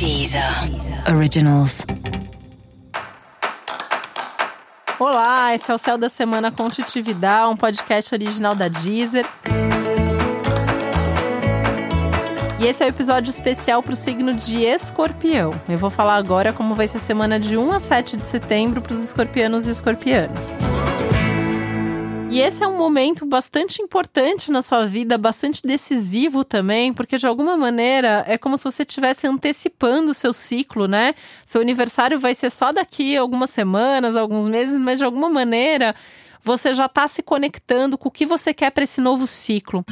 Deezer Originals. Olá, esse é o Céu da Semana com Titividade, um podcast original da Deezer. E esse é o um episódio especial para o signo de Escorpião. Eu vou falar agora como vai ser a semana de 1 a 7 de setembro para os escorpianos e escorpianas. E esse é um momento bastante importante na sua vida, bastante decisivo também, porque de alguma maneira é como se você estivesse antecipando o seu ciclo, né? Seu aniversário vai ser só daqui algumas semanas, alguns meses, mas de alguma maneira você já está se conectando com o que você quer para esse novo ciclo.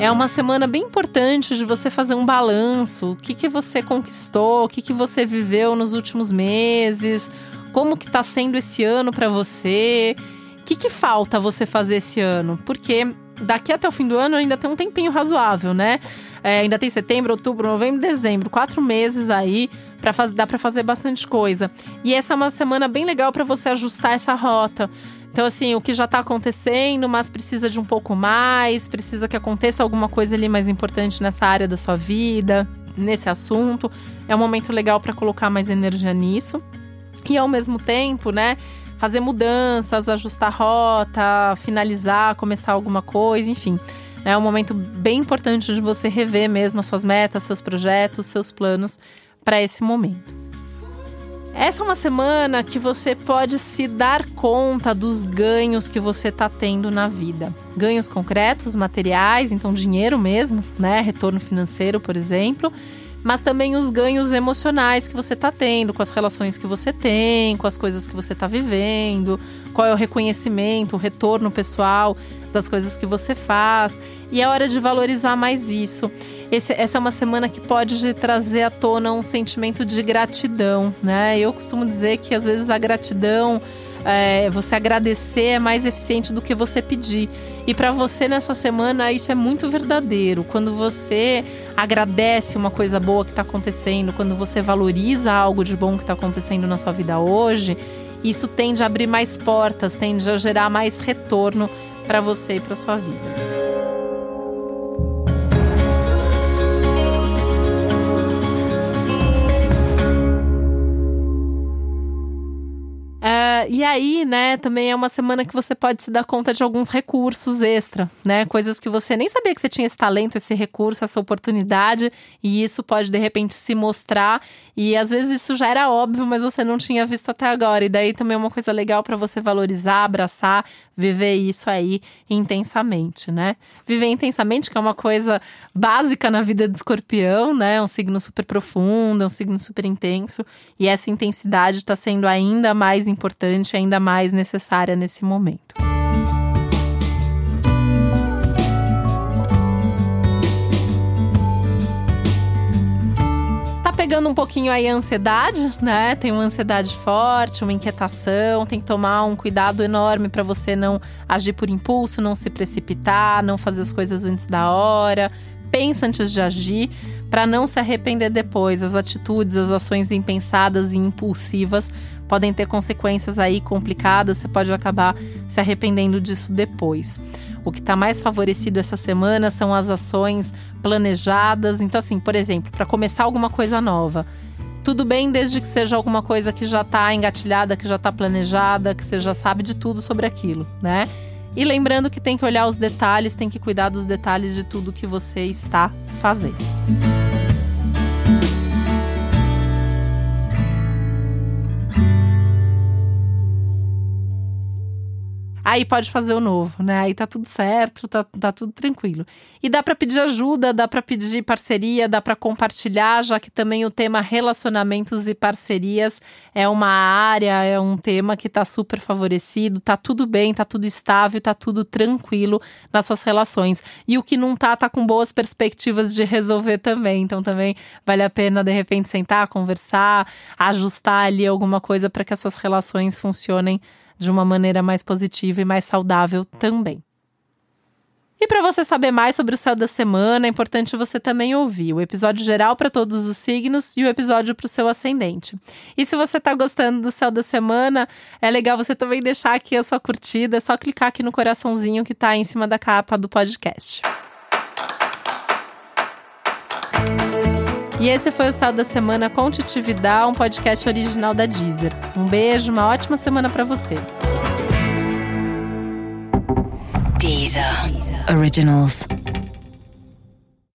É uma semana bem importante de você fazer um balanço. O que, que você conquistou, o que, que você viveu nos últimos meses, como que está sendo esse ano para você, o que, que falta você fazer esse ano? Porque daqui até o fim do ano ainda tem um tempinho razoável, né? É, ainda tem setembro, outubro, novembro, dezembro, quatro meses aí para fazer, dá para fazer bastante coisa. E essa é uma semana bem legal para você ajustar essa rota. Então, assim, o que já está acontecendo, mas precisa de um pouco mais, precisa que aconteça alguma coisa ali mais importante nessa área da sua vida, nesse assunto. É um momento legal para colocar mais energia nisso. E ao mesmo tempo, né, fazer mudanças, ajustar rota, finalizar, começar alguma coisa, enfim. É um momento bem importante de você rever mesmo as suas metas, seus projetos, seus planos para esse momento. Essa é uma semana que você pode se dar conta dos ganhos que você está tendo na vida. Ganhos concretos, materiais, então dinheiro mesmo, né? Retorno financeiro, por exemplo. Mas também os ganhos emocionais que você está tendo, com as relações que você tem, com as coisas que você está vivendo, qual é o reconhecimento, o retorno pessoal das coisas que você faz. E é hora de valorizar mais isso. Esse, essa é uma semana que pode trazer à tona um sentimento de gratidão, né? Eu costumo dizer que às vezes a gratidão é, você agradecer é mais eficiente do que você pedir. E para você nessa semana isso é muito verdadeiro. Quando você agradece uma coisa boa que está acontecendo, quando você valoriza algo de bom que está acontecendo na sua vida hoje, isso tende a abrir mais portas, tende a gerar mais retorno para você e para sua vida. E aí, né, também é uma semana que você pode se dar conta de alguns recursos extra, né? Coisas que você nem sabia que você tinha esse talento, esse recurso, essa oportunidade, e isso pode de repente se mostrar. E às vezes isso já era óbvio, mas você não tinha visto até agora. E daí também é uma coisa legal para você valorizar, abraçar, viver isso aí intensamente, né? Viver intensamente, que é uma coisa básica na vida de escorpião, né? É um signo super profundo, é um signo super intenso, e essa intensidade está sendo ainda mais importante importante, ainda mais necessária nesse momento. Tá pegando um pouquinho aí a ansiedade, né? Tem uma ansiedade forte, uma inquietação, tem que tomar um cuidado enorme para você não agir por impulso, não se precipitar, não fazer as coisas antes da hora. Pensa antes de agir, para não se arrepender depois. As atitudes, as ações impensadas e impulsivas podem ter consequências aí complicadas, você pode acabar se arrependendo disso depois. O que está mais favorecido essa semana são as ações planejadas. Então, assim, por exemplo, para começar alguma coisa nova. Tudo bem desde que seja alguma coisa que já está engatilhada, que já está planejada, que você já sabe de tudo sobre aquilo, né? E lembrando que tem que olhar os detalhes, tem que cuidar dos detalhes de tudo que você está fazendo. Aí pode fazer o novo, né? Aí tá tudo certo, tá, tá tudo tranquilo. E dá para pedir ajuda, dá para pedir parceria, dá para compartilhar, já que também o tema relacionamentos e parcerias é uma área, é um tema que tá super favorecido, tá tudo bem, tá tudo estável, tá tudo tranquilo nas suas relações. E o que não tá, tá com boas perspectivas de resolver também. Então também vale a pena de repente sentar, conversar, ajustar ali alguma coisa para que as suas relações funcionem de uma maneira mais positiva e mais saudável também. E para você saber mais sobre o céu da semana, é importante você também ouvir o episódio geral para todos os signos e o episódio para o seu ascendente. E se você está gostando do céu da semana, é legal você também deixar aqui a sua curtida, é só clicar aqui no coraçãozinho que está em cima da capa do podcast. E esse foi o Sal da Semana com um podcast original da Deezer. Um beijo, uma ótima semana para você. Deezer. Originals.